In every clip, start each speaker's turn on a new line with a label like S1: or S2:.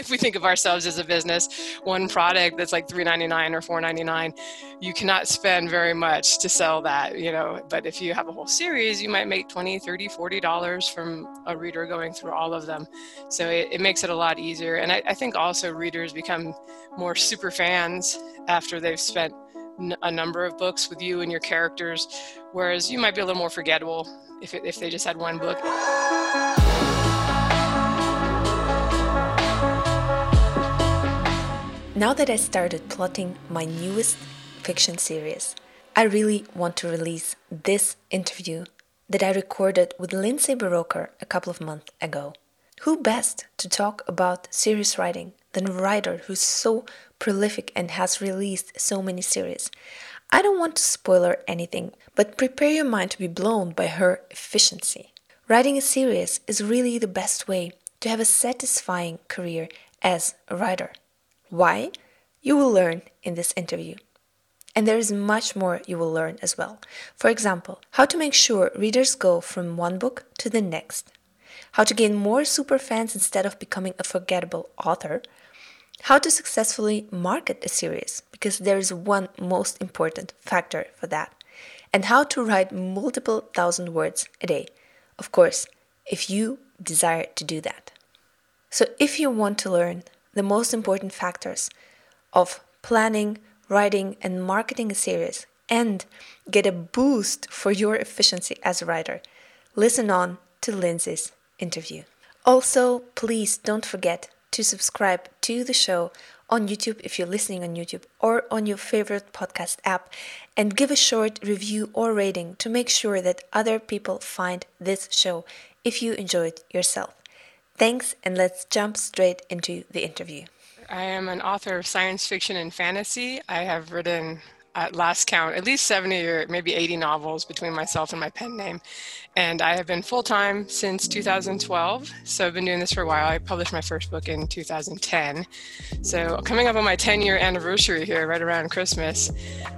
S1: if we think of ourselves as a business, one product that's like $3.99 or $4.99, you cannot spend very much to sell that, you know. But if you have a whole series, you might make 20, 30, 40 dollars from a reader going through all of them. So it, it makes it a lot easier. And I, I think also readers become more super fans after they've spent a number of books with you and your characters, whereas you might be a little more forgettable if, it, if they just had one book.
S2: Now that I started plotting my newest fiction series, I really want to release this interview that I recorded with Lindsay Buroker a couple of months ago. Who best to talk about series writing than a writer who's so prolific and has released so many series? I don't want to spoil her anything, but prepare your mind to be blown by her efficiency. Writing a series is really the best way to have a satisfying career as a writer. Why? You will learn in this interview. And there is much more you will learn as well. For example, how to make sure readers go from one book to the next, how to gain more superfans instead of becoming a forgettable author, how to successfully market a series, because there is one most important factor for that, and how to write multiple thousand words a day. Of course, if you desire to do that. So, if you want to learn the most important factors of planning, writing, and marketing a series, and get a boost for your efficiency as a writer, listen on to Lindsay's interview. Also, please don't forget to subscribe to the show on YouTube if you're listening on YouTube or on your favorite podcast app and give a short review or rating to make sure that other people find this show if you enjoy it yourself. Thanks, and let's jump straight into the interview.
S1: I am an author of science fiction and fantasy. I have written at last count, at least 70 or maybe 80 novels between myself and my pen name. And I have been full time since 2012. So I've been doing this for a while. I published my first book in 2010. So coming up on my 10 year anniversary here, right around Christmas.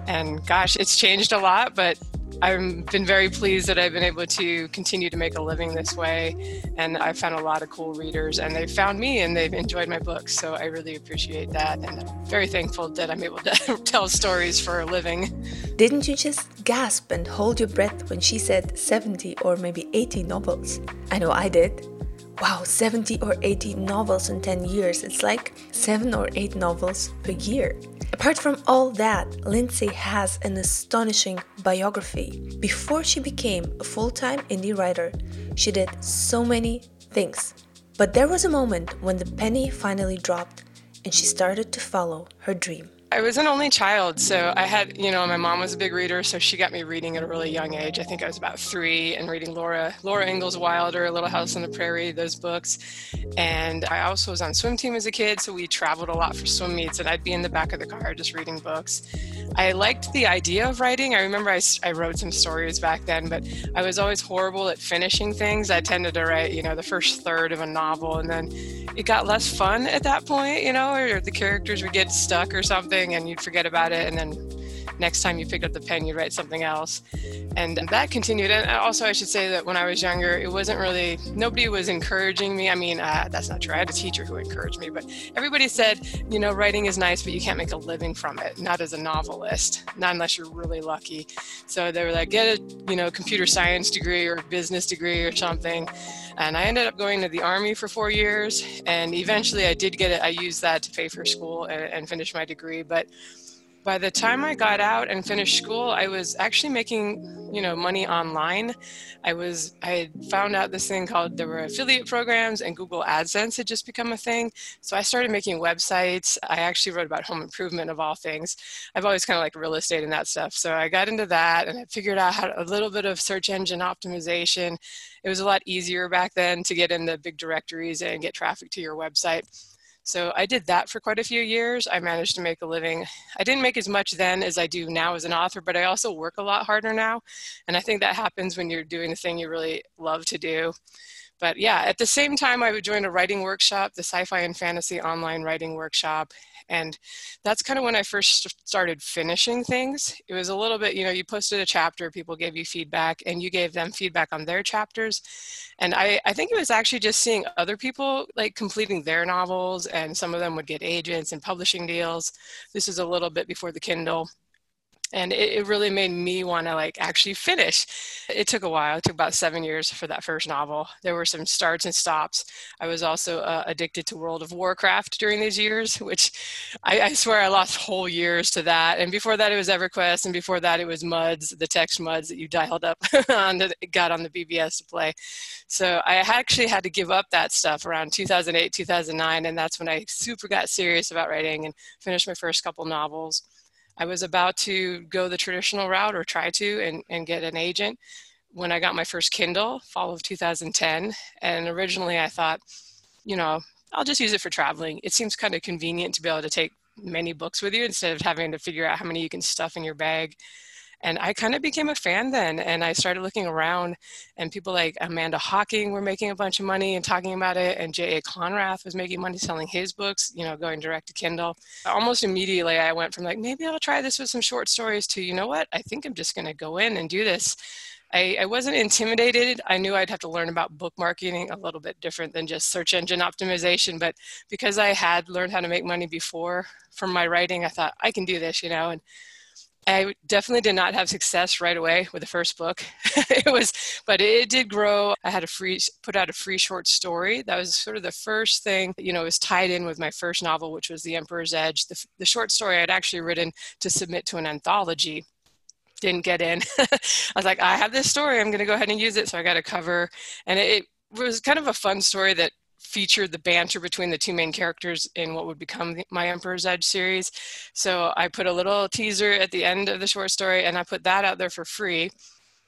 S1: And gosh, it's changed a lot, but I've been very pleased that I've been able to continue to make a living this way. And I've found a lot of cool readers, and they've found me and they've enjoyed my books. So I really appreciate that. And I'm very thankful that I'm able to tell stories for a living.
S2: Didn't you just gasp and hold your breath when she said 70 or maybe 80 novels? I know I did. Wow, 70 or 80 novels in 10 years. It's like 7 or 8 novels per year. Apart from all that, Lindsay has an astonishing biography. Before she became a full time indie writer, she did so many things. But there was a moment when the penny finally dropped and she started to follow her dream.
S1: I was an only child, so I had, you know, my mom was a big reader, so she got me reading at a really young age. I think I was about three and reading Laura, Laura Ingalls Wilder, Little House on the Prairie, those books. And I also was on swim team as a kid, so we traveled a lot for swim meets, and I'd be in the back of the car just reading books. I liked the idea of writing. I remember I, I wrote some stories back then, but I was always horrible at finishing things. I tended to write, you know, the first third of a novel, and then it got less fun at that point, you know, or the characters would get stuck or something and you'd forget about it and then next time you picked up the pen you'd write something else and that continued and also i should say that when i was younger it wasn't really nobody was encouraging me i mean uh, that's not true i had a teacher who encouraged me but everybody said you know writing is nice but you can't make a living from it not as a novelist not unless you're really lucky so they were like get a you know computer science degree or business degree or something and I ended up going to the Army for four years. And eventually I did get it. I used that to pay for school and, and finish my degree. But by the time I got out and finished school, I was actually making, you know, money online. I was I had found out this thing called there were affiliate programs and Google AdSense had just become a thing. So I started making websites. I actually wrote about home improvement of all things. I've always kind of like real estate and that stuff. So I got into that and I figured out how to, a little bit of search engine optimization. It was a lot easier back then to get in the big directories and get traffic to your website. So I did that for quite a few years. I managed to make a living. I didn't make as much then as I do now as an author, but I also work a lot harder now. And I think that happens when you're doing the thing you really love to do. but yeah, at the same time, I would join a writing workshop, the Sci Fi and Fantasy Online Writing Workshop. And that's kind of when I first started finishing things. It was a little bit, you know, you posted a chapter, people gave you feedback, and you gave them feedback on their chapters. And I, I think it was actually just seeing other people like completing their novels, and some of them would get agents and publishing deals. This is a little bit before the Kindle and it, it really made me want to like actually finish. It took a while it took about seven years for that first novel. There were some starts and stops. I was also uh, addicted to world of warcraft during these years which I, I, swear i lost whole years to that. And before that it was everquest and before that it was muds the text muds that you dialed up on the, got on the bbs to play. So i actually had to give up that stuff around 2008 2009 and that's when i super got serious about writing and finished my first couple novels I was about to go the traditional route or try to and, and get an agent when I got my first Kindle, fall of 2010. And originally I thought, you know, I'll just use it for traveling. It seems kind of convenient to be able to take many books with you instead of having to figure out how many you can stuff in your bag. And I kind of became a fan then. And I started looking around, and people like Amanda Hocking were making a bunch of money and talking about it. And J.A. Konrath was making money selling his books, you know, going direct to Kindle. Almost immediately, I went from like, maybe I'll try this with some short stories to, you know what, I think I'm just going to go in and do this. I, I, wasn't intimidated. I knew I'd have to learn about book marketing a little bit different than just search engine optimization. But because I had learned how to make money before from my writing, I thought I can do this, you know. And I definitely did not have success right away with the first book. it was, but it did grow. I had a free, put out a free short story. That was sort of the first thing, you know, was tied in with my first novel, which was The Emperor's Edge. The, the short story I'd actually written to submit to an anthology didn't get in. I was like, I have this story. I'm going to go ahead and use it. So I got a cover, and it, it was kind of a fun story that featured the banter between the two main characters in what would become the, my Emperor's Edge series. So I put a little teaser at the end of the short story and I put that out there for free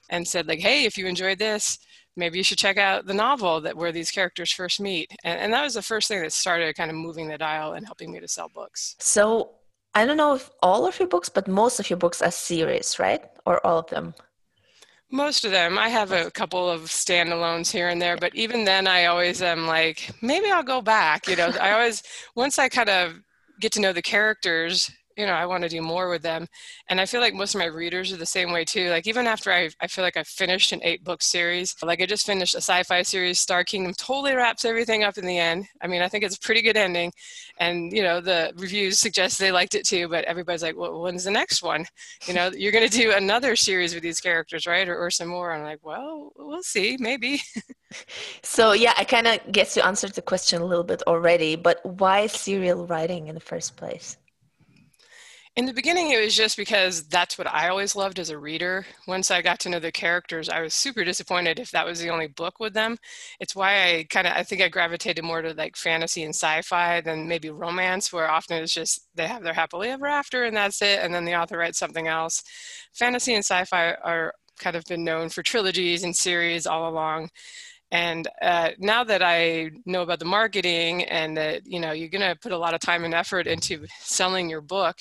S1: and said like, hey, if you enjoyed this, maybe you should check out the novel that where these characters first meet. And, and that was the first thing that started kind of moving the dial and helping me to sell books.
S2: So I don't know if all of your books, but most of your books are series, right? Or all of them?
S1: Most of them. I have a couple of standalones here and there, but even then, I always am like, maybe I'll go back. You know, I always, once I kind of get to know the characters you know i want to do more with them and i feel like most of my readers are the same way too like even after i, I feel like i finished an eight book series like i just finished a sci-fi series star kingdom totally wraps everything up in the end i mean i think it's a pretty good ending and you know the reviews suggest they liked it too but everybody's like well when's the next one? You know you're going to do another series with these characters right or, or some more i'm like well we'll see maybe.
S2: So yeah i kind of guess you answered the question a little bit already but why serial writing in the first place
S1: in the beginning, it was just because that's what I always loved as a reader. Once I got to know the characters, I was super disappointed if that was the only book with them. It's why I kind of I think I gravitated more to like fantasy and sci-fi than maybe romance, where often it's just they have their happily ever after and that's it, and then the author writes something else. Fantasy and sci-fi are kind of been known for trilogies and series all along and uh, now that i know about the marketing and that you know you're going to put a lot of time and effort into selling your book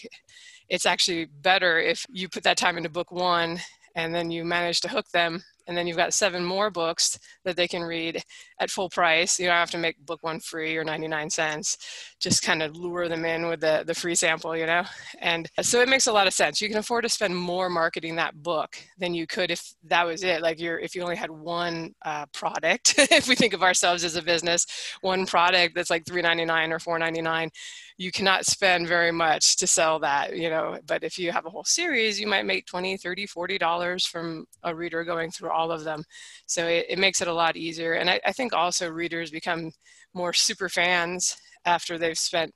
S1: it's actually better if you put that time into book one and then you manage to hook them and then you've got seven more books that they can read at full price. You don't have to make book one free or 99 cents. Just kind of lure them in with the, the free sample, you know? And so it makes a lot of sense. You can afford to spend more marketing that book than you could if that was it. Like you're, if you only had one uh, product, if we think of ourselves as a business, one product that's like 3.99 or 4.99, you cannot spend very much to sell that, you know? But if you have a whole series, you might make 20, 30, 40 dollars from a reader going through all of them. So it, it makes it a lot easier. And I, I, think also readers become more super fans after they've spent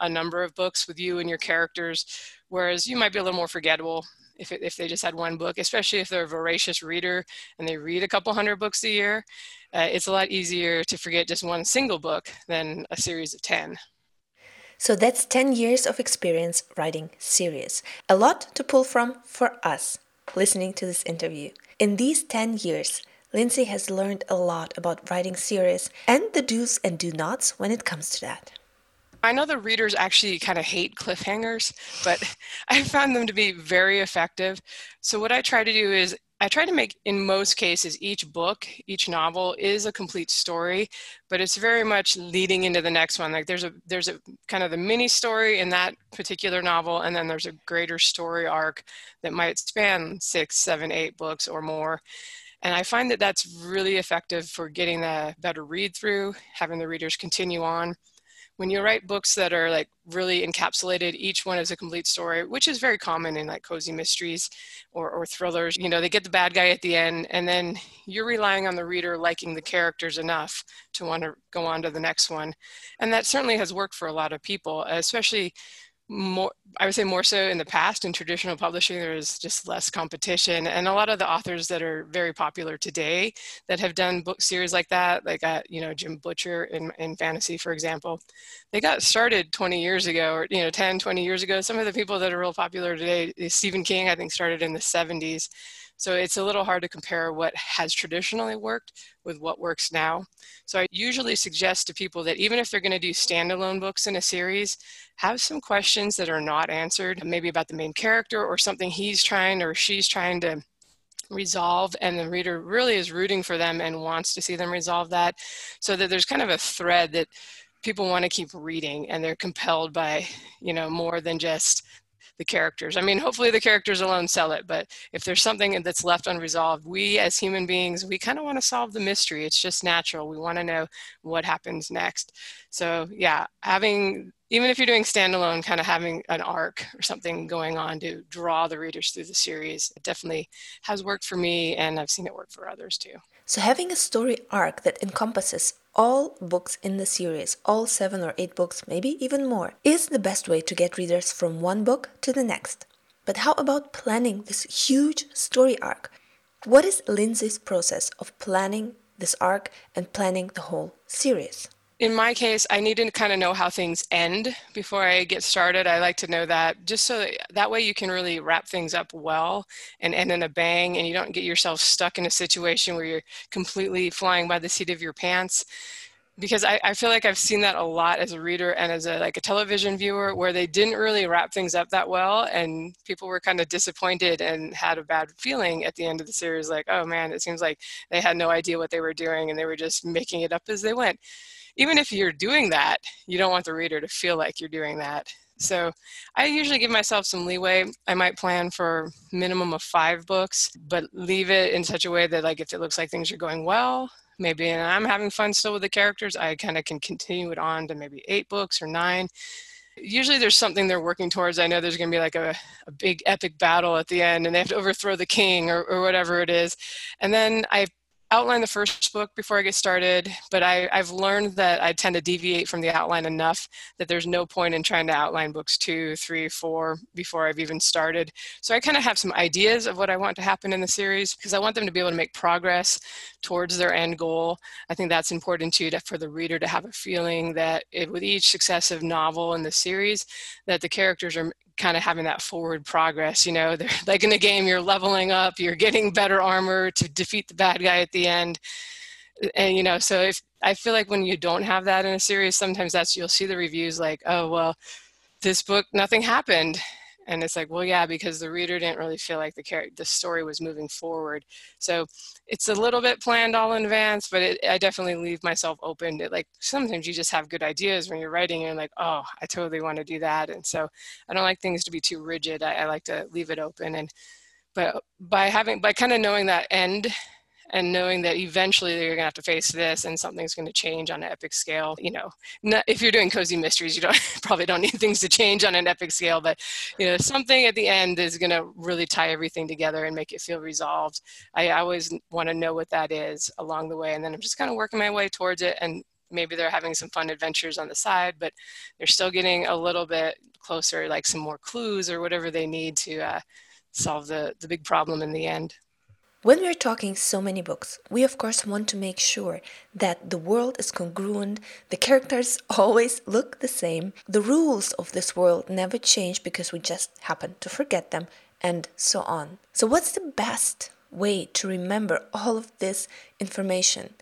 S1: a number of books with you and your characters, whereas you might be a little more forgettable if, it, if they just had one book, especially if they're a voracious reader and they read a couple hundred books a year. Uh, it's a lot easier to forget just one single book than a series of 10.
S2: So that's 10 years of experience writing series. A lot to pull from for us listening to this interview. In these 10 years, Lindsay has learned a lot about writing series and the do's and do nots when it comes to that.
S1: I know the readers actually kind of hate cliffhangers, but I found them to be very effective. So, what I try to do is I try to make, in most cases, each book, each novel is a complete story, but it's very much leading into the next one. Like there's a there's a kind of the mini story in that particular novel, and then there's a greater story arc that might span six, seven, eight books or more. And I find that that's really effective for getting a better read through, having the readers continue on when you write books that are like really encapsulated, each one is a complete story, which is very common in like cozy mysteries or, or thrillers. You know, they get the bad guy at the end, and then you're relying on the reader liking the characters enough to want to go on to the next one. And that certainly has worked for a lot of people, especially more i would say more so in the past in traditional publishing there's just less competition. And a lot of the authors that are very popular today that have done book series like that like uh, you know jim butcher in, in fantasy for example they got started 20 years ago or you know 10 20 years ago. Some of the people that are real popular today stephen king i think started in the 70s so it's a little hard to compare what has traditionally worked with what works now. So I usually suggest to people that even if they're going to do standalone books in a series, have some questions that are not answered, maybe about the main character or something he's trying or she's trying to resolve and the reader really is rooting for them and wants to see them resolve that so that there's kind of a thread that people want to keep reading and they're compelled by you know more than just the characters. I mean, hopefully the characters alone sell it, but if there's something that's left unresolved, we as human beings, we kind of want to solve the mystery. It's just natural. We want to know what happens next. So, yeah, having even if you're doing standalone, kind of having an arc or something going on to draw the readers through the series, it definitely has worked for me, and I've seen it work for others too.
S2: So, having a story arc that encompasses all books in the series, all seven or eight books, maybe even more, is the best way to get readers from one book to the next. But how about planning this huge story arc? What is Lindsay's process of planning this arc and planning the whole series?
S1: In my case, I need to kind of know how things end before I get started. I like to know that just so that, that, way you can really wrap things up well and end in a bang and you don't get yourself stuck in a situation where you're completely flying by the seat of your pants. Because I, I feel like I've seen that a lot as a reader and as a like a television viewer where they didn't really wrap things up that well and people were kind of disappointed and had a bad feeling at the end of the series like, oh man, it seems like they had no idea what they were doing and they were just making it up as they went even if you're doing that, you don't want the reader to feel like you're doing that. So I usually give myself some leeway. I might plan for minimum of five books, but leave it in such a way that like if it looks like things are going well, maybe and I'm having fun still with the characters, I kind of can continue it on to maybe eight books or nine. Usually there's something they're working towards. I know there's going to be like a, a big epic battle at the end and they have to overthrow the king or, or whatever it is. And then I outline the first book before I get started, but I, have learned that I tend to deviate from the outline enough that there's no point in trying to outline books two, three, four before I've even started. So I kind of have some ideas of what I want to happen in the series because I want them to be able to make progress towards their end goal. I think that's important too to, for the reader to have a feeling that it, with each successive novel in the series, that the characters are kind of having that forward progress. You know, they're like in the game, you're leveling up, you're getting better armor to defeat the bad guy at the end. And you know, so if I feel like when you don't have that in a series, sometimes that's you'll see the reviews like, oh well, this book nothing happened, and it's like well yeah because the reader didn't really feel like the character the story was moving forward. So it's a little bit planned all in advance but it, i definitely leave myself open to like sometimes you just have good ideas when you're writing and like oh i totally want to do that. And so i don't like things to be too rigid. I, I like to leave it open and but by having by kind of knowing that end and knowing that eventually you're going to have to face this and something's going to change on an epic scale you know not, if you're doing cozy mysteries you don't probably don't need things to change on an epic scale but you know something at the end is going to really tie everything together and make it feel resolved. I always want to know what that is along the way and then i'm just kind of working my way towards it and maybe they're having some fun adventures on the side but they're still getting a little bit closer like some more clues or whatever they need to uh, solve the the big problem in the end
S2: when we're talking so many books, we of course want to make sure that the world is congruent, the characters always look the same, the rules of this world never change because we just happen to forget them, and so on. So, what's the best way to remember all of this information?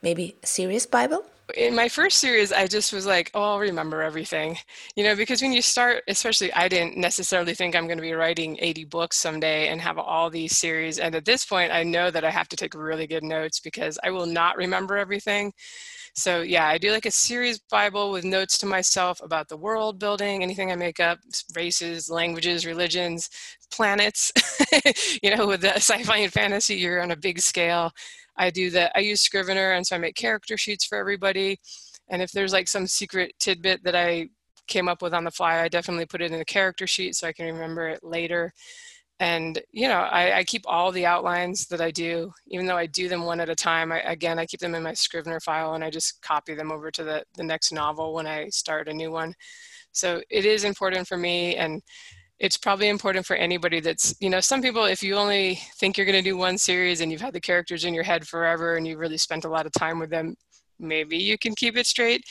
S2: Maybe a series Bible?
S1: In my first series, I just was like, oh, I'll remember everything. You know, because when you start, especially, I didn't necessarily think I'm going to be writing 80 books someday and have all these series. And at this point, I know that I have to take really good notes because I will not remember everything. So, yeah, I do like a series Bible with notes to myself about the world building, anything I make up, races, languages, religions, planets. you know, with the sci fi and fantasy, you're on a big scale. I do that. I use Scrivener, and so I make character sheets for everybody. And if there's like some secret tidbit that I came up with on the fly, I definitely put it in a character sheet so I can remember it later. And you know, I, I keep all the outlines that I do, even though I do them one at a time. I, again, I keep them in my Scrivener file, and I just copy them over to the the next novel when I start a new one. So it is important for me, and it's probably important for anybody that's you know some people if you only think you're going to do one series and you've had the characters in your head forever and you've really spent a lot of time with them maybe you can keep it straight.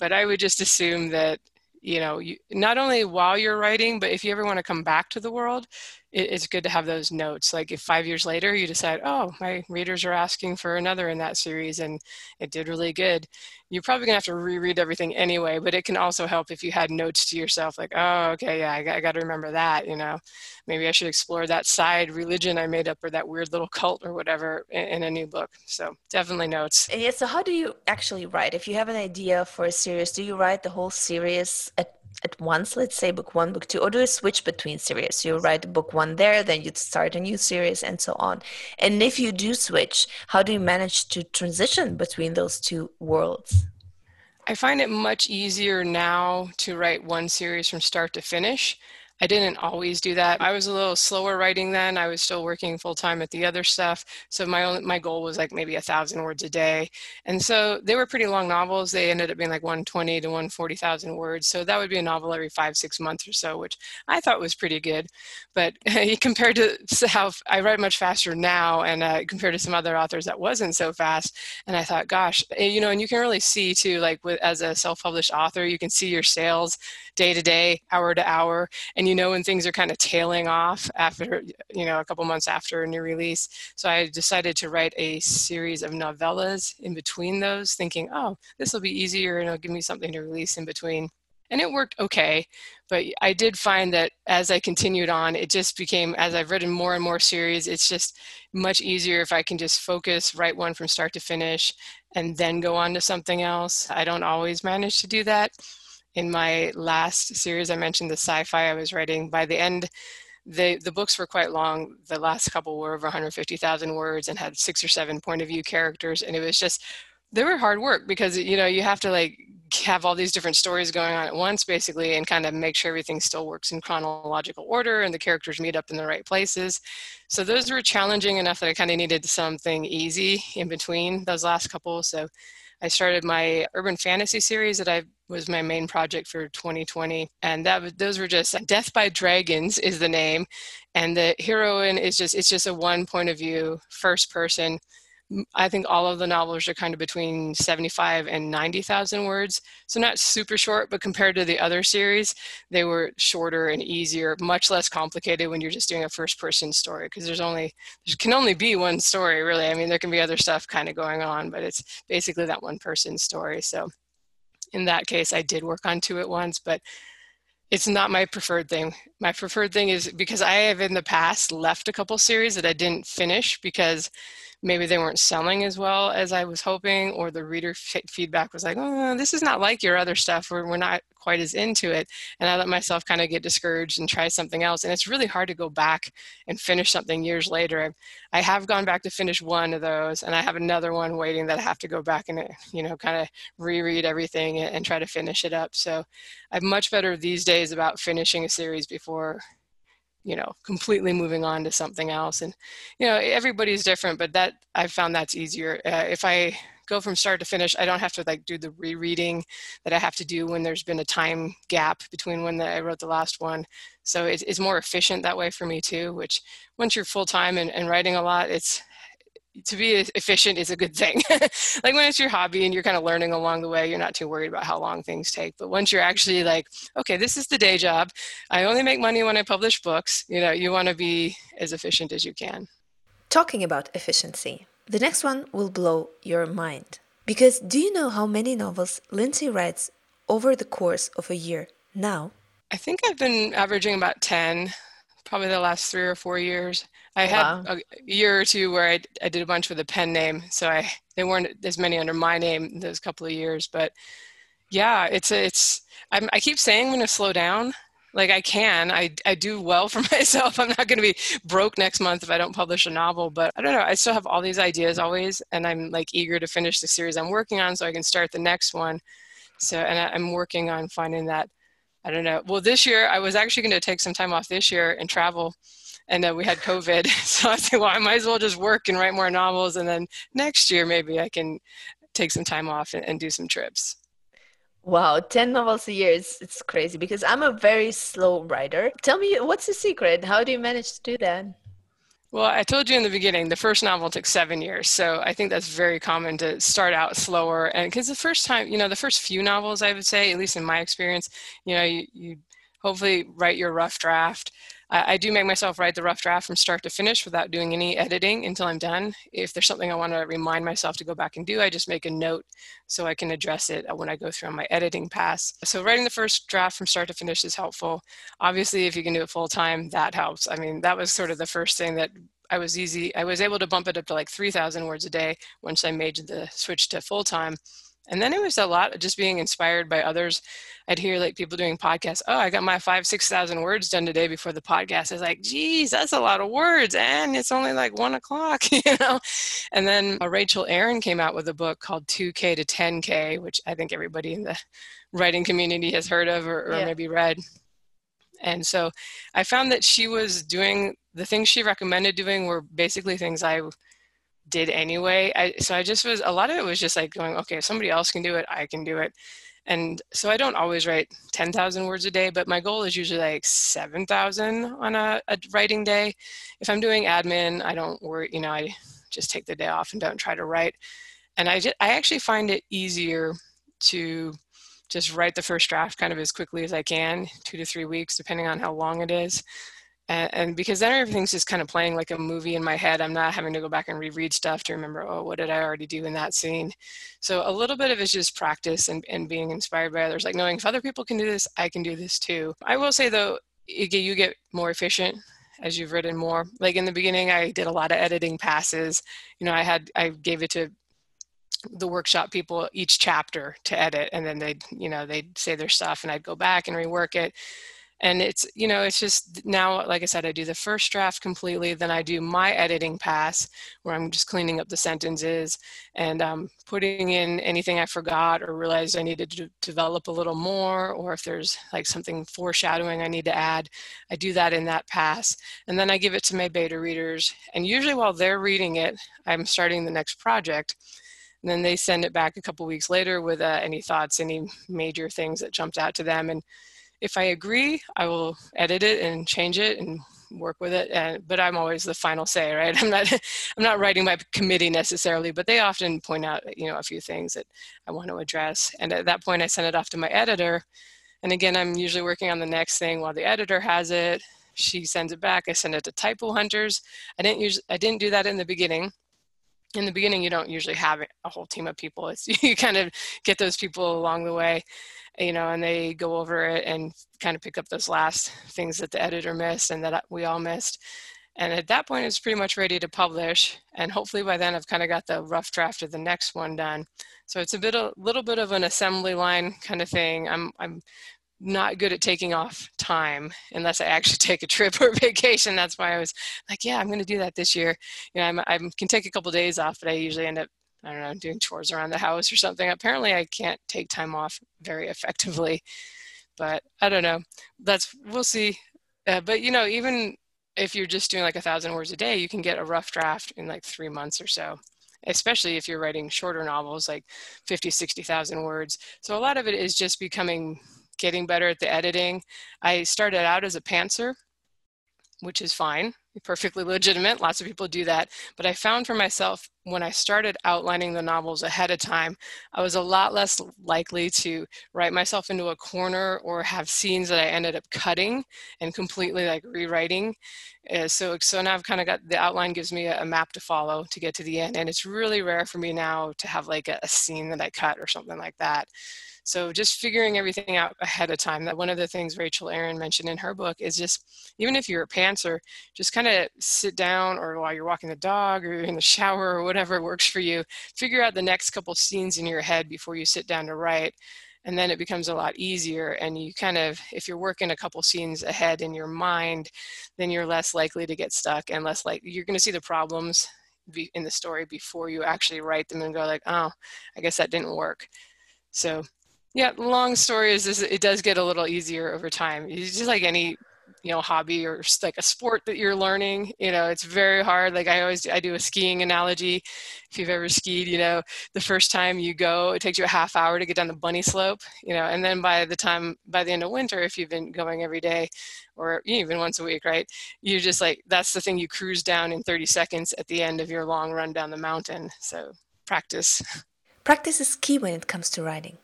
S1: But i would just assume that you know you, not only while you're writing but if you ever want to come back to the world it, it's good to have those notes. Like if five years later you decide, oh, my readers are asking for another in that series and it did really good, you're probably gonna have to reread everything anyway. But it can also help if you had notes to yourself, like, oh, okay, yeah, I got, I got to remember that. You know, maybe I should explore that side religion I made up or that weird little cult or whatever in, in a new book. So definitely notes.
S2: Yeah. So how do you actually write? If you have an idea for a series, do you write the whole series at at once, let's say book one, book two, or do you switch between series? You write book one there, then you start a new series, and so on. And if you do switch, how do you manage to transition between those two worlds?
S1: I find it much easier now to write one series from start to finish. I didn't always do that. I was a little slower writing then. I was still working full time at the other stuff. So my only, my goal was like maybe a thousand words a day. And so they were pretty long novels. They ended up being like 120 to 140,000 words. So that would be a novel every five, six months or so, which I thought was pretty good. But compared to how I write much faster now and uh, compared to some other authors that wasn't so fast. And I thought, gosh, eh, you know, and you can really see too, like with, as a self-published author, you can see your sales day to day, hour to hour. And you know when things are kind of tailing off after you know a couple months after a new release. So i decided to write a series of novellas in between those thinking oh this will be easier and it'll give me something to release in between. And it worked okay but i did find that as i continued on it just became as i've written more and more series it's just much easier if i can just focus write one from start to finish and then go on to something else. I don't always manage to do that in my last series, I mentioned the sci-fi I was writing. By the end, the the books were quite long. The last couple were over 150,000 words and had six or seven point of view characters, and it was just they were hard work because you know you have to like have all these different stories going on at once basically and kind of make sure everything still works in chronological order and the characters meet up in the right places so those were challenging enough that i kind of needed something easy in between those last couple so I started my urban fantasy series that I was my main project for 2020, and that those were just Death by Dragons is the name, and the heroine is just it's just a one point of view, first person I think all of the novels are kind of between 75 and 90,000 words. So not super short, but compared to the other series, they were shorter and easier, much less complicated when you're just doing a first person story because there's only, there can only be one story really. I mean, there can be other stuff kind of going on, but it's basically that one person story. So in that case, I did work on two at once, but it's not my preferred thing. My preferred thing is because I have in the past left a couple series that I didn't finish because maybe they weren't selling as well as I was hoping, or the reader f- feedback was like, oh, this is not like your other stuff, or we're not quite as into it. And I let myself kind of get discouraged and try something else. And it's really hard to go back and finish something years later. I, I have gone back to finish one of those, and I have another one waiting that I have to go back and, you know, kind of reread everything and, and try to finish it up. So I'm much better these days about finishing a series before you know completely moving on to something else and you know everybody's different but that i've found that's easier uh, if i go from start to finish i don't have to like do the rereading that i have to do when there's been a time gap between when the, i wrote the last one. So it's, it's more efficient that way for me too which once you're full-time and, and writing a lot it's to be efficient is a good thing. like when it's your hobby and you're kind of learning along the way, you're not too worried about how long things take. But once you're actually like, okay, this is the day job. I only make money when I publish books. You know, you want to be as efficient as you can.
S2: Talking about efficiency, the next one will blow your mind Because do you know how many novels Lindsay writes over the course of a year now?
S1: I think I've been averaging about 10, probably the last three or four years. I
S2: Wow.
S1: had a year or two where I, I did a bunch with a pen name, so I they weren't as many under my name those couple of years. But yeah, it's it's I'm, I keep saying I'm going to slow down. Like I can, I I do well for myself. I'm not going to be broke next month if I don't publish a novel. But I don't know. I still have all these ideas always, and I'm like eager to finish the series I'm working on so I can start the next one. So and I, I'm working on finding that. I don't know. Well, this year I was actually going to take some time off this year and travel and then we had COVID. So I said, well, I might as well just work and write more novels, and then next year maybe I can take some time off and, and do some trips.
S2: Wow, 10 novels a year is it's crazy because I'm a very slow writer. Tell me, what's the secret? How do you manage to do that?
S1: Well, I told you in the beginning, the first novel took seven years. So I think that's very common to start out slower. And because the first time, you know, the first few novels, I would say, at least in my experience, you know, you, you hopefully write your rough draft I, I do make myself write the rough draft from start to finish without doing any editing until I'm done. If there's something I want to remind myself to go back and do, I just make a note so I can address it when I go through on my editing pass. So writing the first draft from start to finish is helpful. Obviously, if you can do it full time, that helps. I mean, that was sort of the first thing that I was easy. I was able to bump it up to like 3,000 words a day once I made the switch to full time. And then it was a lot of just being inspired by others. I'd hear like people doing podcasts. Oh, I got my five, 6,000 words done today before the podcast. I was like, geez, that's a lot of words. And it's only like one o'clock, you know? And then uh, Rachel Aaron came out with a book called 2K to 10K, which I think everybody in the writing community has heard of or, or yeah. maybe read. And so I found that she was doing the things she recommended doing were basically things I did anyway. I, so I just was, a lot of it was just like going, okay, if somebody else can do it, I can do it. And so I don't always write 10,000 words a day, but my goal is usually like 7,000 on a, a writing day. If I'm doing admin, I don't worry, you know, I just take the day off and don't try to write. And I, just, I actually find it easier to just write the first draft kind of as quickly as I can, two to three weeks, depending on how long it is and, and, because then everything's just kind of playing like a movie in my head i'm not having to go back and reread stuff to remember oh what did i already do in that scene? So a little bit of it's just practice and, and being inspired by others like knowing if other people can do this i can do this too. I will say though you get, you get more efficient as you've written more. Like in the beginning i did a lot of editing passes. You know i had i gave it to the workshop people each chapter to edit and then they'd you know they'd say their stuff and i'd go back and rework it and it's you know it's just now like i said i do the first draft completely then i do my editing pass where i'm just cleaning up the sentences and um, putting in anything i forgot or realized i needed to develop a little more or if there's like something foreshadowing i need to add i do that in that pass. And then i give it to my beta readers. And usually while they're reading it i'm starting the next project. And then they send it back a couple weeks later with uh, any thoughts any major things that jumped out to them. And if I agree, I will edit it and change it and work with it. And, but I'm always the final say, right? I'm not, I'm not writing by committee necessarily, but they often point out, you know, a few things that I want to address. And at that point, I send it off to my editor. And again, I'm usually working on the next thing while the editor has it. She sends it back. I send it to typo hunters. I didn't use, I didn't do that in the beginning in the beginning you don't usually have a whole team of people it's you kind of get those people along the way you know and they go over it and kind of pick up those last things that the editor missed and that we all missed and at that point it's pretty much ready to publish and hopefully by then i've kind of got the rough draft of the next one done so it's a bit a little bit of an assembly line kind of thing i'm i'm not good at taking off time unless I actually take a trip or vacation. That's why I was like, yeah, I'm going to do that this year. You know, I I can take a couple days off, but I usually end up, I don't know, doing chores around the house or something. Apparently, I can't take time off very effectively, but I don't know. That's we'll see. Uh, but you know, even if you're just doing like a thousand words a day, you can get a rough draft in like three months or so especially if you're writing shorter novels like 50 60,000 words so a lot of it is just becoming getting better at the editing. I started out as a pantser. Which is fine, perfectly legitimate. Lots of people do that. But I found for myself when I started outlining the novels ahead of time, I was a lot less likely to write myself into a corner or have scenes that I ended up cutting and completely like rewriting. Uh, so, so now I've kind of got the outline gives me a, a, map to follow to get to the end. And it's really rare for me now to have like a, a scene that I cut or something like that. So just figuring everything out ahead of time. That one of the things Rachel Aaron mentioned in her book is just even if you're a pantser, just kind of sit down or while you're walking the dog or you're in the shower or whatever works for you, figure out the next couple scenes in your head before you sit down to write. And then it becomes a lot easier. And you kind of, if you're working a couple scenes ahead in your mind, then you're less likely to get stuck and less like you're going to see the problems in the story before you actually write them and go like, oh, I guess that didn't work. So yeah, long story is, is it does get a little easier over time. It's just like any you know hobby or like a sport that you're learning you know it's very hard. Like i always i do a skiing analogy. If you've ever skied you know the first time you go it takes you a half hour to get down the bunny slope you know and then by the time by the end of winter if you've been going every day or even once a week right you're just like that's the thing you cruise down in 30 seconds at the end of your long run down the mountain. So practice.
S2: Practice is key when it comes to riding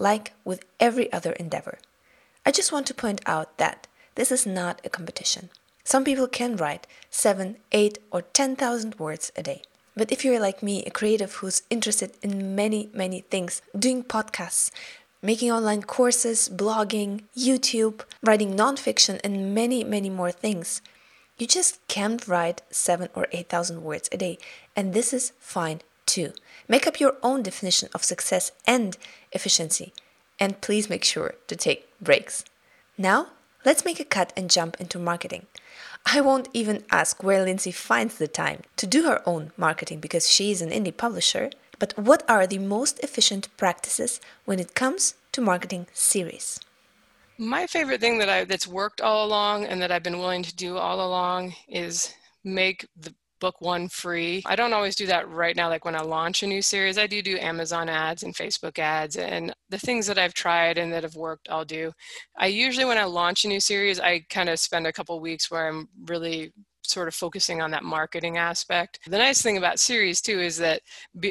S2: like with every other endeavor. I just want to point out that this is not a competition. Some people can write 7, 8, or 10,000 words a day. But if you're like me, a creative who's interested in many, many things, doing podcasts, making online courses, blogging, YouTube, writing nonfiction, and many, many more things, you just can't write 7 or 8,000 words a day. And this is fine too. Make up your own definition of success and efficiency, and please make sure to take breaks. Now, let's make a cut and jump into marketing. I won't even ask where Lindsay finds the time to do her own marketing because she is an indie publisher, but what are the most efficient practices when it comes to marketing series?
S1: My favorite thing that I that's worked all along and that I've been willing to do all along is make the book one free. I don't always do that right now, like when I launch a new series. I do do Amazon ads and Facebook ads, and the things that I've tried and that have worked, I'll do. I usually, when I launch a new series, I kind of spend a couple weeks where I'm really sort of focusing on that marketing aspect. The nice thing about series too is that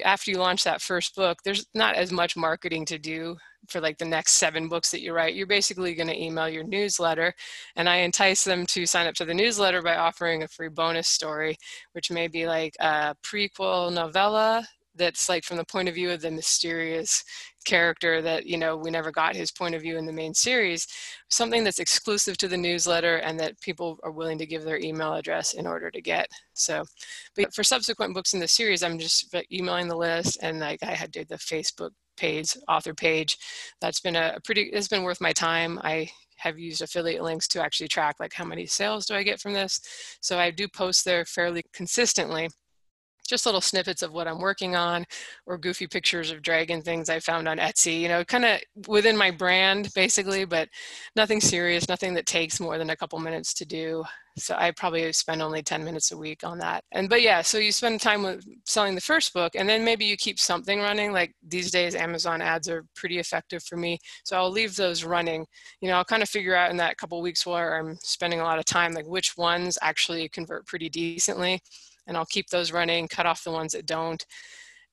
S1: after you launch that first book, there's not as much marketing to do for like the next seven books that you write, you're basically going to email your newsletter. And I entice them to sign up to the newsletter by offering a free bonus story, which may be like a prequel novella that's like from the point of view of the mysterious character that you know we never got his point of view in the main series something that's exclusive to the newsletter and that people are willing to give their email address in order to get so but for subsequent books in the series i'm just emailing the list and like i had did the facebook page, author page. That's been a pretty, it's been worth my time. I have used affiliate links to actually track like how many sales do I get from this. So I do post there fairly consistently just little snippets of what I'm working on or goofy pictures of dragon things I found on Etsy, you know, kind of within my brand basically, but nothing serious, nothing that takes more than a couple minutes to do. So I probably spend only 10 minutes a week on that. And but yeah, so you spend time with selling the first book and then maybe you keep something running. Like these days Amazon ads are pretty effective for me. So I'll leave those running. You know, I'll kind of figure out in that couple weeks where I'm spending a lot of time like which ones actually convert pretty decently and I'll keep those running, cut off the ones that don't.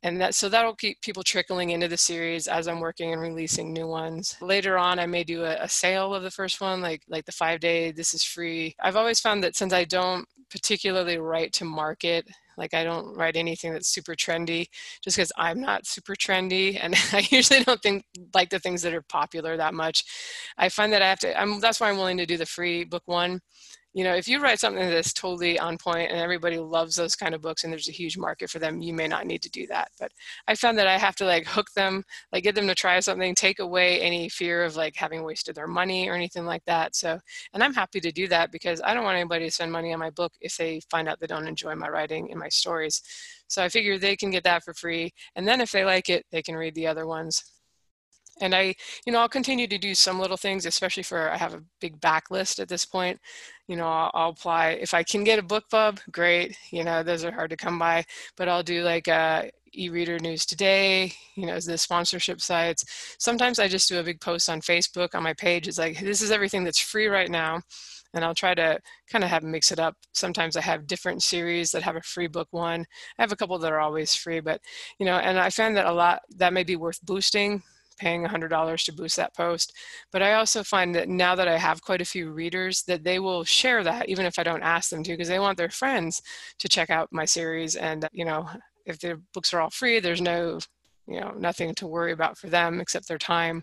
S1: And that so that'll keep people trickling into the series as I'm working and releasing new ones. Later on, I may do a, a sale of the first one, like like the five day. This is free. I've always found that since I don't particularly write to market like I don't write anything that's super trendy just because I'm not super trendy and I usually don't think like the things that are popular that much. I find that I have to I'm that's why I'm willing to do the free book one you know, if you write something that's totally on point and everybody loves those kind of books and there's a huge market for them, you may not need to do that. But I found that I have to like hook them, like get them to try something, take away any fear of like having wasted their money or anything like that. So, and I'm happy to do that because I don't want anybody to spend money on my book if they find out they don't enjoy my writing and my stories. So I figure they can get that for free. And then if they like it, they can read the other ones. And i you know i'll continue to do some little things especially for i have a big backlist at this point you know I'll, I'll, apply if i can get a BookBub great you know those are hard to come by but i'll do like uh, e-reader news today you know the sponsorship sites sometimes i just do a big post on facebook on my page it's like this is everything that's free right now and I'll try to kind of have mix it up. Sometimes I have different series that have a free book one. I have a couple that are always free, but you know, and I found that a lot that may be worth boosting paying $100 to boost that post. But I also find that now that I have quite a few readers, that they will share that even if I don't ask them to, because they want their friends to check out my series. And, you know, if their books are all free, there's no, you know, nothing to worry about for them except their time.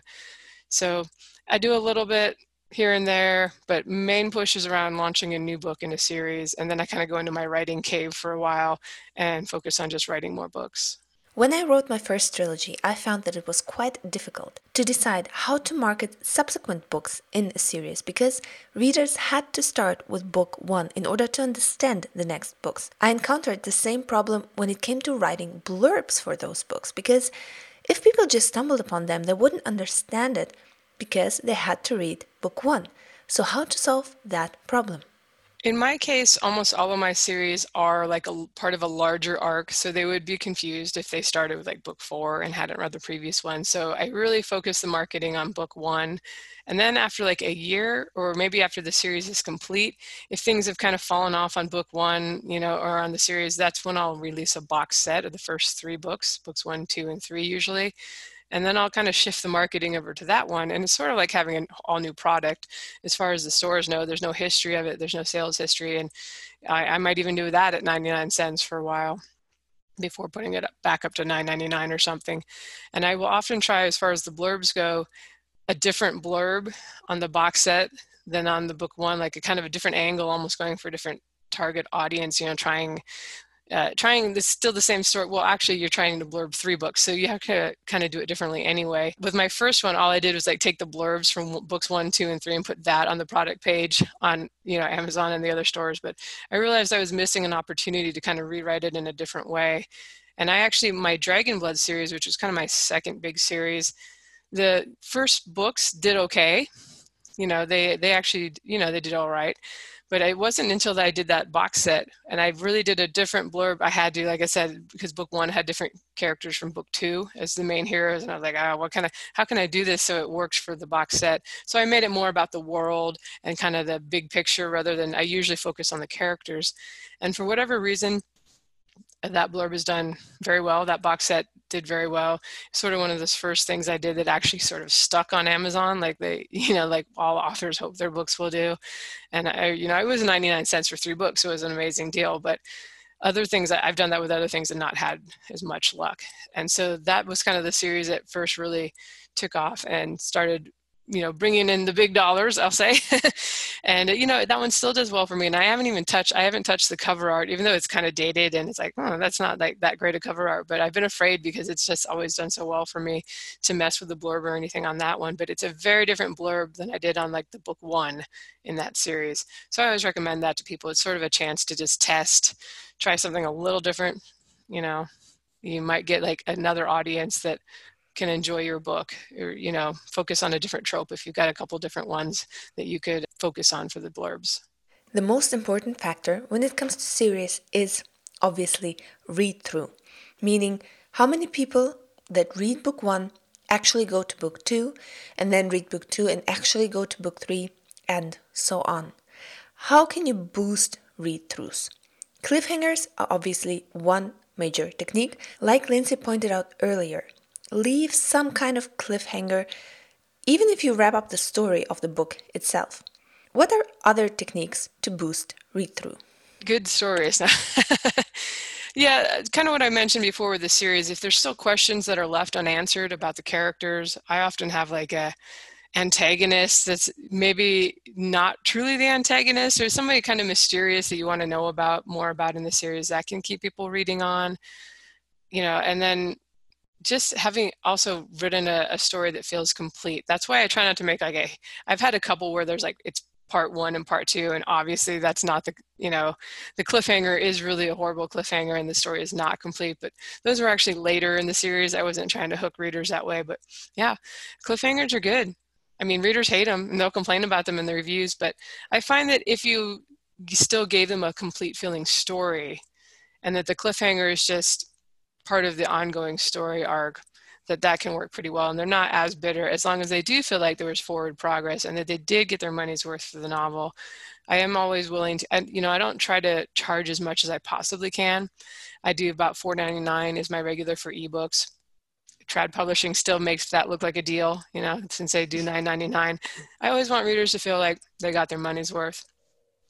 S1: So I do a little bit here and there, but main push is around launching a new book in a series. And then I kind of go into my writing cave for a while and focus on just writing more books.
S2: When I wrote my first trilogy, I found that it was quite difficult to decide how to market subsequent books in a series because readers had to start with book one in order to understand the next books. I encountered the same problem when it came to writing blurbs for those books because if people just stumbled upon them, they wouldn't understand it because they had to read book one. So, how to solve that problem?
S1: In my case, almost all of my series are like a part of a larger arc, so they would be confused if they started with like book four and hadn't read the previous one. So I really focus the marketing on book one. And then after like a year, or maybe after the series is complete, if things have kind of fallen off on book one, you know, or on the series, that's when I'll release a box set of the first three books, books one, two, and three usually and then I'll kind of shift the marketing over to that one. And it's sort of like having an all new product. As far as the stores know, there's no history of it, there's no sales history. And I, I might even do that at 99 cents for a while before putting it back up to 9.99 or something. And I will often try, as far as the blurbs go, a different blurb on the box set than on the book one, like a kind of a different angle, almost going for a different target audience, you know, trying uh, trying this still the same story. Well, actually, you're trying to blurb three books, so you have to kind of do it differently anyway. With my first one, all I did was like take the blurbs from books one, two, and three and put that on the product page on you know Amazon and the other stores. But I realized I was missing an opportunity to kind of rewrite it in a different way. And I actually my Dragon Blood series, which was kind of my second big series, the first books did okay. You know, they they actually you know they did all right but it wasn't until that I did that box set and I really did a different blurb. I had to, like I said, because book one had different characters from book two as the main heroes. And I was like, oh, what kind of, how can I do this so it works for the box set? So I made it more about the world and kind of the big picture rather than I usually focus on the characters. And for whatever reason, that blurb is done very well. That box set did very well. Sort of one of those first things I did that actually sort of stuck on Amazon, like they, you know, like all authors hope their books will do. And I, you know, it was 99 cents for three books. So it was an amazing deal. But other things, I've done that with other things and not had as much luck. And so that was kind of the series that first really took off and started you know bringing in the big dollars i'll say. And you know that one still does well for me and i haven't even touched i haven't touched the cover art even though it's kind of dated and it's like oh that's not like that great a cover art but i've been afraid because it's just always done so well for me to mess with the blurb or anything on that one but it's a very different blurb than i did on like the book one in that series. So i always recommend that to people. It's sort of a chance to just test try something a little different you know. You might get like another audience that can enjoy your book or you know focus on a different trope if you've got a couple different ones that you could focus on for the blurbs.
S2: The most important factor when it comes to series is obviously read through meaning how many people that read book 1 actually go to book 2 and then read book 2 and actually go to book 3 and so on. How can you boost read throughs cliffhangers are obviously one major technique like lindsay pointed out earlier leave some kind of cliffhanger, even if you wrap up the story of the book itself. What are other techniques to boost read through?
S1: Good stories. yeah, kind of what I mentioned before with the series. If there's still questions that are left unanswered about the characters, I often have like a antagonist that's maybe not truly the antagonist or somebody kind of mysterious that you want to know about more about in the series that can keep people reading on you know and then just having also written a, a, story that feels complete that's why i try not to make like a i've had a couple where there's like it's part one and part two and obviously that's not the you know the cliffhanger is really a horrible cliffhanger and the story is not complete but those were actually later in the series. I wasn't trying to hook readers that way but yeah cliffhangers are good. I mean readers hate them and they'll complain about them in the reviews but i find that if you still gave them a complete feeling story and that the cliffhanger is just part of the ongoing story arc that that can work pretty well and they're not as bitter as long as they do feel like there was forward progress and that they did get their money's worth for the novel. I am always willing to and you know i don't try to charge as much as i possibly can. I do about 4.99 is my regular for ebooks. Trad publishing still makes that look like a deal you know since they do 9.99 i always want readers to feel like they got their money's worth.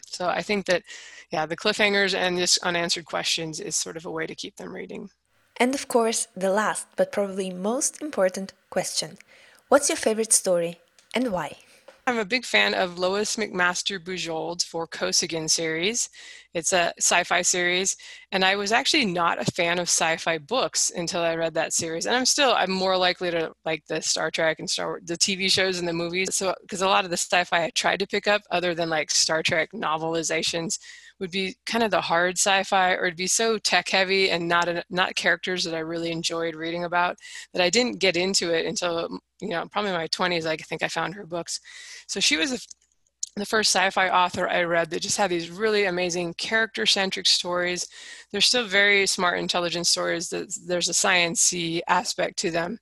S1: So i think that yeah the cliffhangers and just unanswered questions is sort of a way to keep them reading
S2: and of course, the last but probably most important question What's your favorite story and why?
S1: I'm a big fan of Lois McMaster Bujold's Vorkosigan series. It's a sci fi series, and I was actually not a fan of sci fi books until I read that series. And I'm still, I'm more likely to like the Star Trek and Star Wars, the TV shows and the movies. So, because a lot of the sci fi I tried to pick up, other than like Star Trek novelizations, would be kind of the hard sci-fi or it'd be so tech heavy and not not characters that I really enjoyed reading about that I didn't get into it until mm, you know probably my 20s I think I found her books so she was a, the first sci-fi author I read that just had these really amazing character-centric stories. They're still very smart, intelligent stories. That there's a sciencey aspect to them,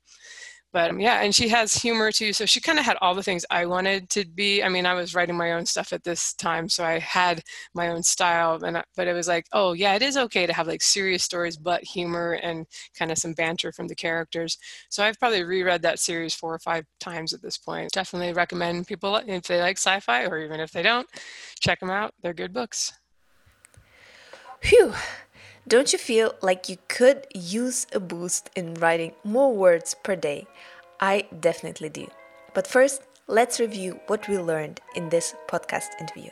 S1: but um, yeah and she has humor too so she kind of had all the things i wanted to be. I mean i was writing my own stuff at this time so i had my own style and I, but it was like oh yeah it is okay to have like serious stories but humor and kind of some banter from the characters. So i've probably reread that series four or five times at this point. Definitely recommend people if they like sci-fi or even if they don't check them out. They're good books.
S2: Phew. Don't you feel like you could use a boost in writing more words per day? I definitely do. But first, let's review what we learned in this podcast interview.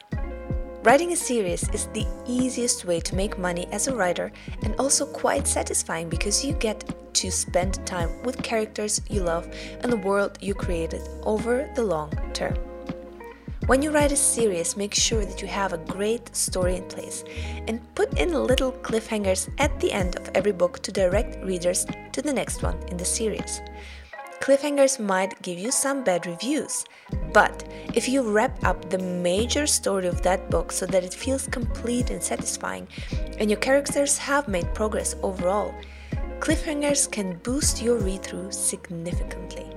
S2: Writing a series is the easiest way to make money as a writer and also quite satisfying because you get to spend time with characters you love and the world you created over the long term. When you write a series, make sure that you have a great story in place and put in little cliffhangers at the end of every book to direct readers to the next one in the series. Cliffhangers might give you some bad reviews, but if you wrap up the major story of that book so that it feels complete and satisfying, and your characters have made progress overall, cliffhangers can boost your read through significantly.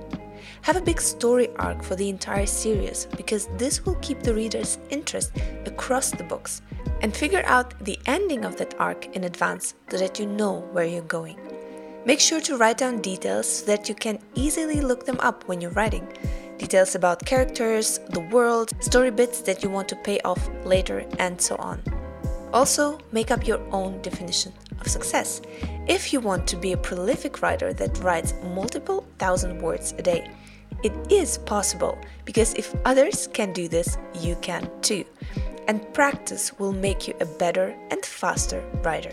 S2: Have a big story arc for the entire series because this will keep the reader's interest across the books and figure out the ending of that arc in advance so that you know where you're going. Make sure to write down details so that you can easily look them up when you're writing. Details about characters, the world, story bits that you want to pay off later, and so on. Also, make up your own definition of success if you want to be a prolific writer that writes multiple thousand words a day. It is possible because if others can do this, you can too. And practice will make you a better and faster writer.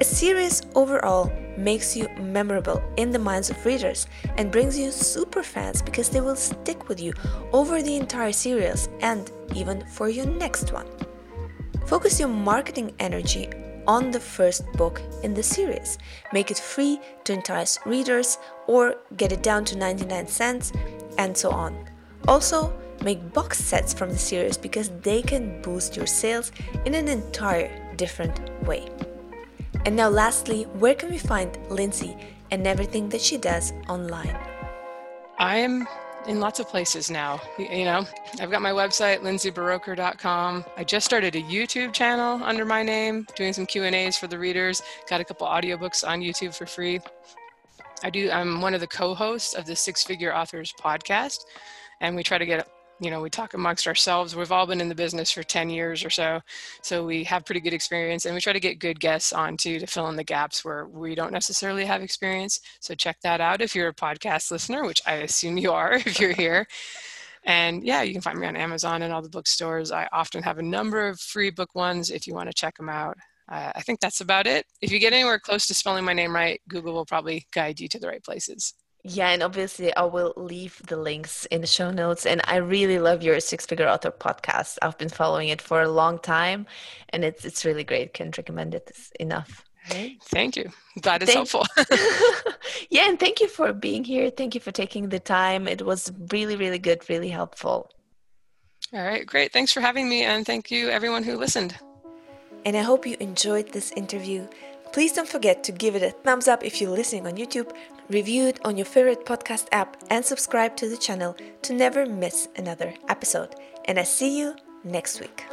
S2: A series overall makes you memorable in the minds of readers and brings you super fans because they will stick with you over the entire series and even for your next one. Focus your marketing energy on the first book in the series. Make it free to entice readers or get it down to 99 cents and so on. Also, make box sets from the series because they can boost your sales in an entire different way. And now, lastly, where can we find Lindsay and everything that she does online?
S1: I'm in lots of places now. You know, I've got my website, lindsayburoker.com. I just started a YouTube channel under my name, doing some Q and A's for the readers. Got a couple audiobooks on YouTube for free. I do. I'm one of the co-hosts of the Six Figure Authors podcast, and we try to get you know, we talk amongst ourselves. We've all been in the business for 10 years or so. So we have pretty good experience and we try to get good guests on too to fill in the gaps where we don't necessarily have experience. So check that out if you're a podcast listener, which I assume you are if you're here. And yeah, you can find me on Amazon and all the bookstores. I often have a number of free book ones if you want to check them out. Uh, I think that's about it. If you get anywhere close to spelling my name right, Google will probably guide you to the right places.
S2: Yeah, and obviously I will leave the links in the show notes. And I really love your Six Figure Author podcast. I've been following it for a long time, and it's it's really great. Can't recommend it enough.
S1: Thank you. That is thank- helpful.
S2: yeah, and thank you for being here. Thank you for taking the time. It was really, really good, really helpful.
S1: All right, great. Thanks for having me, and thank you everyone who listened.
S2: And I hope you enjoyed this interview. Please don't forget to give it a thumbs up if you're listening on YouTube, review it on your favorite podcast app, and subscribe to the channel to never miss another episode. And I see you next week.